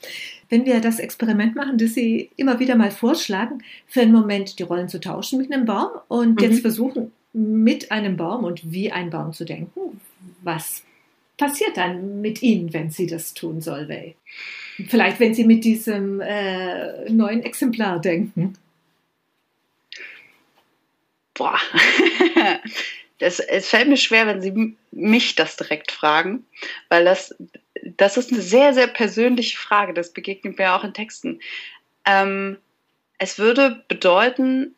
wenn wir das Experiment machen, das Sie immer wieder mal vorschlagen, für einen Moment die Rollen zu tauschen mit einem Baum und mhm. jetzt versuchen, mit einem Baum und wie ein Baum zu denken, was passiert dann mit Ihnen, wenn Sie das tun, Solvay? Vielleicht, wenn Sie mit diesem äh, neuen Exemplar denken. Boah, das, es fällt mir schwer, wenn Sie mich das direkt fragen, weil das, das ist eine sehr, sehr persönliche Frage. Das begegnet mir auch in Texten. Ähm, es würde bedeuten,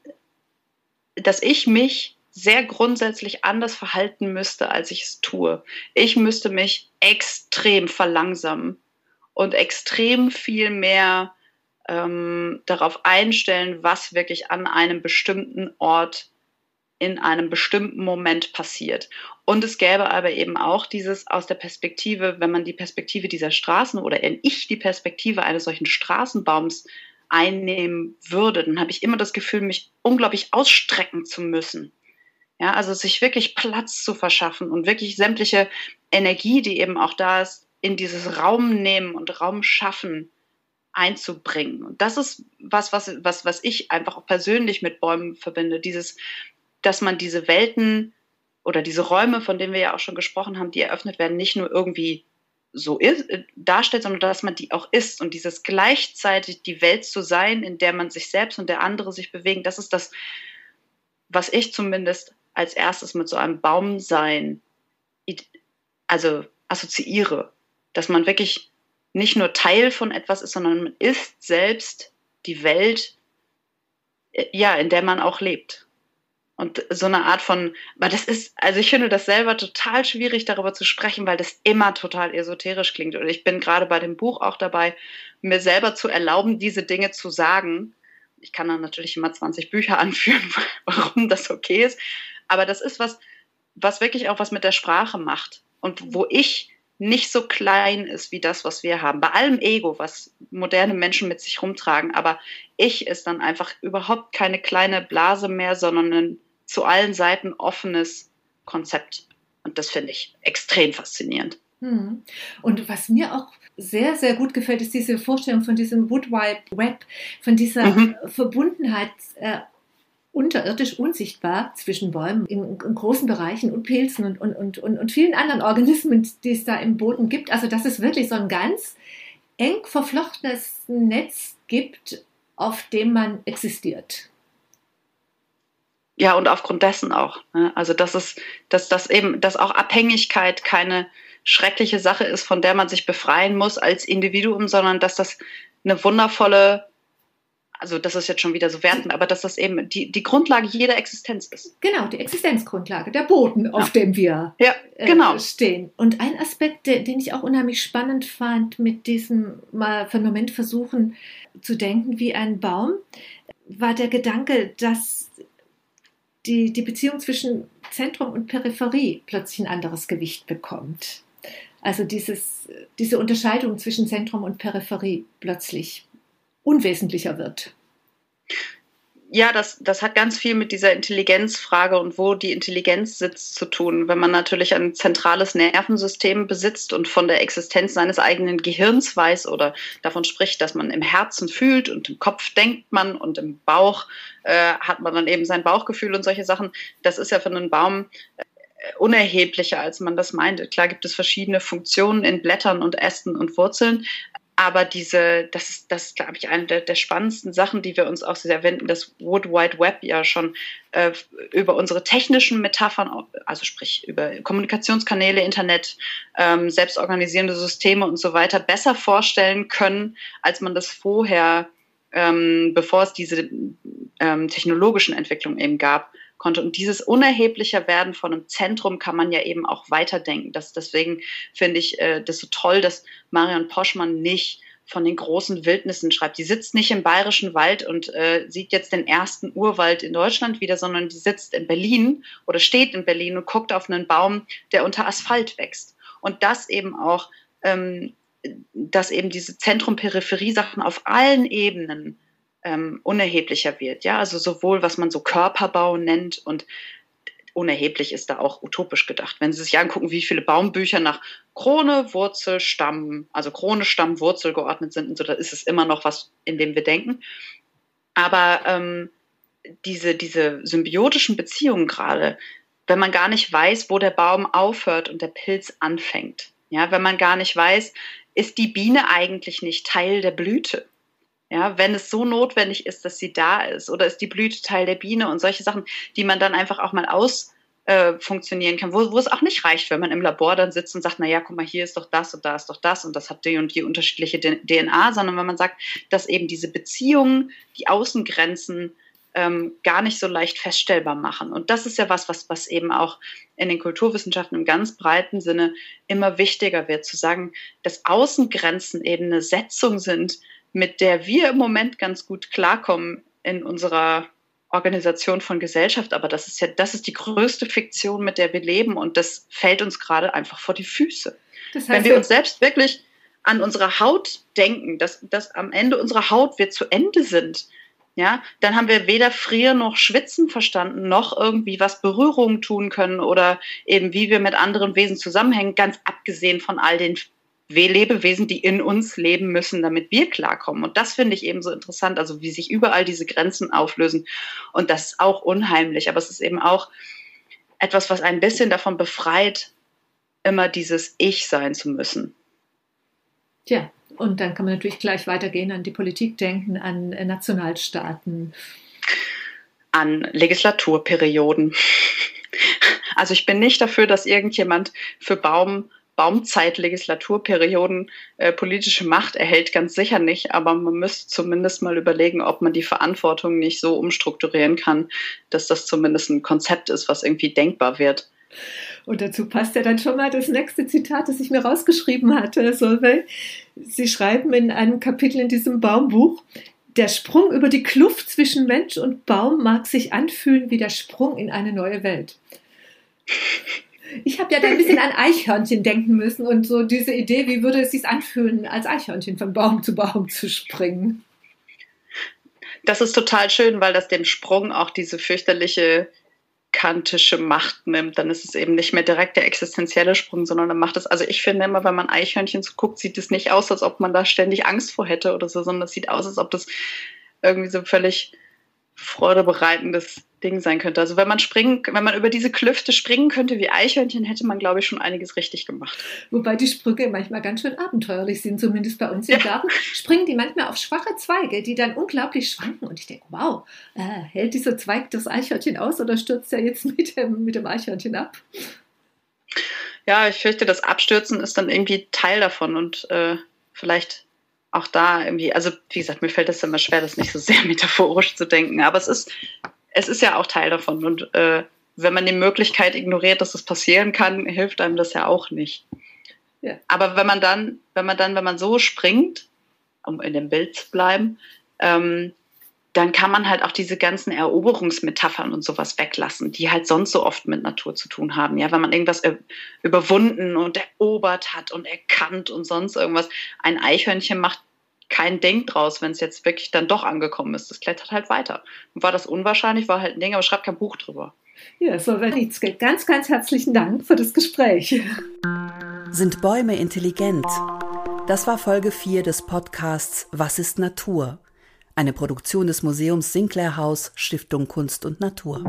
dass ich mich sehr grundsätzlich anders verhalten müsste, als ich es tue. Ich müsste mich extrem verlangsamen und extrem viel mehr ähm, darauf einstellen, was wirklich an einem bestimmten Ort in einem bestimmten Moment passiert. Und es gäbe aber eben auch dieses aus der Perspektive, wenn man die Perspektive dieser Straßen oder wenn ich die Perspektive eines solchen Straßenbaums einnehmen würde, dann habe ich immer das Gefühl, mich unglaublich ausstrecken zu müssen. Ja, also sich wirklich Platz zu verschaffen und wirklich sämtliche Energie, die eben auch da ist, in dieses Raum nehmen und Raum schaffen einzubringen. Und das ist was, was, was, was ich einfach auch persönlich mit Bäumen verbinde. Dieses, dass man diese Welten oder diese Räume, von denen wir ja auch schon gesprochen haben, die eröffnet werden, nicht nur irgendwie so ist, äh, darstellt, sondern dass man die auch ist und dieses gleichzeitig die Welt zu sein, in der man sich selbst und der andere sich bewegen, das ist das, was ich zumindest als erstes mit so einem Baumsein also assoziiere, dass man wirklich nicht nur Teil von etwas ist, sondern man ist selbst die Welt, äh, ja, in der man auch lebt. Und so eine Art von, weil das ist, also ich finde das selber total schwierig, darüber zu sprechen, weil das immer total esoterisch klingt. Und ich bin gerade bei dem Buch auch dabei, mir selber zu erlauben, diese Dinge zu sagen. Ich kann dann natürlich immer 20 Bücher anführen, warum das okay ist. Aber das ist was, was wirklich auch was mit der Sprache macht. Und wo ich nicht so klein ist wie das, was wir haben. Bei allem Ego, was moderne Menschen mit sich rumtragen. Aber ich ist dann einfach überhaupt keine kleine Blase mehr, sondern ein zu allen Seiten offenes Konzept. Und das finde ich extrem faszinierend. Hm. Und was mir auch sehr, sehr gut gefällt, ist diese Vorstellung von diesem Woodwide Web, von dieser mhm. Verbundenheit äh, unterirdisch unsichtbar zwischen Bäumen in, in, großen Bereichen und Pilzen und, und, und, und, vielen anderen Organismen, die es da im Boden gibt. Also dass es wirklich so ein ganz eng verflochtenes Netz gibt, auf dem man existiert. Ja, und aufgrund dessen auch. Ne? Also dass es, dass das eben, dass auch Abhängigkeit keine schreckliche Sache ist, von der man sich befreien muss als Individuum, sondern dass das eine wundervolle also das ist jetzt schon wieder so wertend, aber dass das eben die, die Grundlage jeder Existenz ist. Genau, die Existenzgrundlage, der Boden, ja. auf dem wir ja, genau. äh, stehen. Und ein Aspekt, den ich auch unheimlich spannend fand, mit diesem mal für einen Moment versuchen zu denken wie ein Baum, war der Gedanke, dass die, die Beziehung zwischen Zentrum und Peripherie plötzlich ein anderes Gewicht bekommt. Also dieses, diese Unterscheidung zwischen Zentrum und Peripherie plötzlich unwesentlicher wird. Ja, das, das hat ganz viel mit dieser Intelligenzfrage und wo die Intelligenz sitzt zu tun. Wenn man natürlich ein zentrales Nervensystem besitzt und von der Existenz seines eigenen Gehirns weiß oder davon spricht, dass man im Herzen fühlt und im Kopf denkt man und im Bauch äh, hat man dann eben sein Bauchgefühl und solche Sachen, das ist ja für einen Baum äh, unerheblicher, als man das meint. Klar gibt es verschiedene Funktionen in Blättern und Ästen und Wurzeln, aber diese, das ist, das ist, glaube ich, eine der, der, spannendsten Sachen, die wir uns auch sehr wenden, das World Wide Web ja schon äh, über unsere technischen Metaphern, also sprich über Kommunikationskanäle, Internet, ähm, selbstorganisierende Systeme und so weiter, besser vorstellen können, als man das vorher, ähm, bevor es diese ähm, technologischen Entwicklungen eben gab, konnte. Und dieses unerheblicher Werden von einem Zentrum kann man ja eben auch weiterdenken. Das, deswegen finde ich äh, das so toll, dass Marion Poschmann nicht von den großen Wildnissen schreibt. Die sitzt nicht im bayerischen Wald und äh, sieht jetzt den ersten Urwald in Deutschland wieder, sondern die sitzt in Berlin oder steht in Berlin und guckt auf einen Baum, der unter Asphalt wächst. Und das eben auch, ähm, dass eben diese Zentrum-Peripherie-Sachen auf allen Ebenen ähm, unerheblicher wird. Ja, also sowohl was man so Körperbau nennt und unerheblich ist da auch utopisch gedacht. Wenn Sie sich angucken, wie viele Baumbücher nach Krone, Wurzel, Stamm, also Krone, Stamm, Wurzel geordnet sind und so, da ist es immer noch was, in dem wir denken. Aber ähm, diese, diese symbiotischen Beziehungen gerade, wenn man gar nicht weiß, wo der Baum aufhört und der Pilz anfängt, ja, wenn man gar nicht weiß, ist die Biene eigentlich nicht Teil der Blüte? Ja, wenn es so notwendig ist, dass sie da ist oder ist die Blüte Teil der Biene und solche Sachen, die man dann einfach auch mal aus äh, funktionieren kann, wo, wo es auch nicht reicht, wenn man im Labor dann sitzt und sagt, na ja, guck mal, hier ist doch das und da ist doch das und das hat die und die unterschiedliche DNA, sondern wenn man sagt, dass eben diese Beziehungen, die Außengrenzen ähm, gar nicht so leicht feststellbar machen. Und das ist ja was, was, was eben auch in den Kulturwissenschaften im ganz breiten Sinne immer wichtiger wird, zu sagen, dass Außengrenzen eben eine Setzung sind, mit der wir im Moment ganz gut klarkommen in unserer Organisation von Gesellschaft, aber das ist ja, das ist die größte Fiktion, mit der wir leben und das fällt uns gerade einfach vor die Füße. Das heißt, Wenn wir uns selbst wirklich an unsere Haut denken, dass, dass am Ende unserer Haut wir zu Ende sind, ja, dann haben wir weder Frieren noch Schwitzen verstanden, noch irgendwie was Berührungen tun können oder eben wie wir mit anderen Wesen zusammenhängen, ganz abgesehen von all den Lebewesen, die in uns leben müssen, damit wir klarkommen. Und das finde ich eben so interessant, also wie sich überall diese Grenzen auflösen. Und das ist auch unheimlich, aber es ist eben auch etwas, was ein bisschen davon befreit, immer dieses Ich sein zu müssen. Tja, und dann kann man natürlich gleich weitergehen, an die Politik denken, an äh, Nationalstaaten. An Legislaturperioden. Also ich bin nicht dafür, dass irgendjemand für Baum, Baumzeit-Legislaturperioden äh, politische Macht erhält, ganz sicher nicht, aber man müsste zumindest mal überlegen, ob man die Verantwortung nicht so umstrukturieren kann, dass das zumindest ein Konzept ist, was irgendwie denkbar wird. Und dazu passt ja dann schon mal das nächste Zitat, das ich mir rausgeschrieben hatte, Solveig. Sie schreiben in einem Kapitel in diesem Baumbuch, der Sprung über die Kluft zwischen Mensch und Baum mag sich anfühlen wie der Sprung in eine neue Welt. Ich habe ja da ein bisschen an Eichhörnchen denken müssen und so diese Idee, wie würde es sich anfühlen, als Eichhörnchen von Baum zu Baum zu springen. Das ist total schön, weil das dem Sprung auch diese fürchterliche kantische Macht nimmt, dann ist es eben nicht mehr direkt der existenzielle Sprung, sondern dann macht es, also ich finde immer, wenn man Eichhörnchen so guckt, sieht es nicht aus, als ob man da ständig Angst vor hätte oder so, sondern es sieht aus, als ob das irgendwie so völlig freudebereitendes Ding sein könnte. Also wenn man springen, wenn man über diese Klüfte springen könnte wie Eichhörnchen, hätte man, glaube ich, schon einiges richtig gemacht. Wobei die Sprünge manchmal ganz schön abenteuerlich sind, zumindest bei uns im ja. Garten. Springen die manchmal auf schwache Zweige, die dann unglaublich schwanken. Und ich denke, wow, äh, hält dieser Zweig das Eichhörnchen aus oder stürzt er jetzt mit dem, mit dem Eichhörnchen ab? Ja, ich fürchte, das Abstürzen ist dann irgendwie Teil davon und äh, vielleicht auch da irgendwie, also wie gesagt, mir fällt es immer schwer, das nicht so sehr metaphorisch zu denken, aber es ist, es ist ja auch Teil davon und äh, wenn man die Möglichkeit ignoriert, dass das passieren kann, hilft einem das ja auch nicht. Ja. Aber wenn man dann, wenn man dann, wenn man so springt, um in dem Bild zu bleiben, ähm, dann kann man halt auch diese ganzen Eroberungsmetaphern und sowas weglassen, die halt sonst so oft mit Natur zu tun haben. Ja, wenn man irgendwas überwunden und erobert hat und erkannt und sonst irgendwas. Ein Eichhörnchen macht kein Ding draus, wenn es jetzt wirklich dann doch angekommen ist. Das klettert halt weiter. Und war das unwahrscheinlich, war halt ein Ding, aber schreibt kein Buch drüber. Ja, so Wenitzke, ganz, ganz herzlichen Dank für das Gespräch. Sind Bäume intelligent? Das war Folge 4 des Podcasts Was ist Natur? Eine Produktion des Museums Sinclair House Stiftung Kunst und Natur.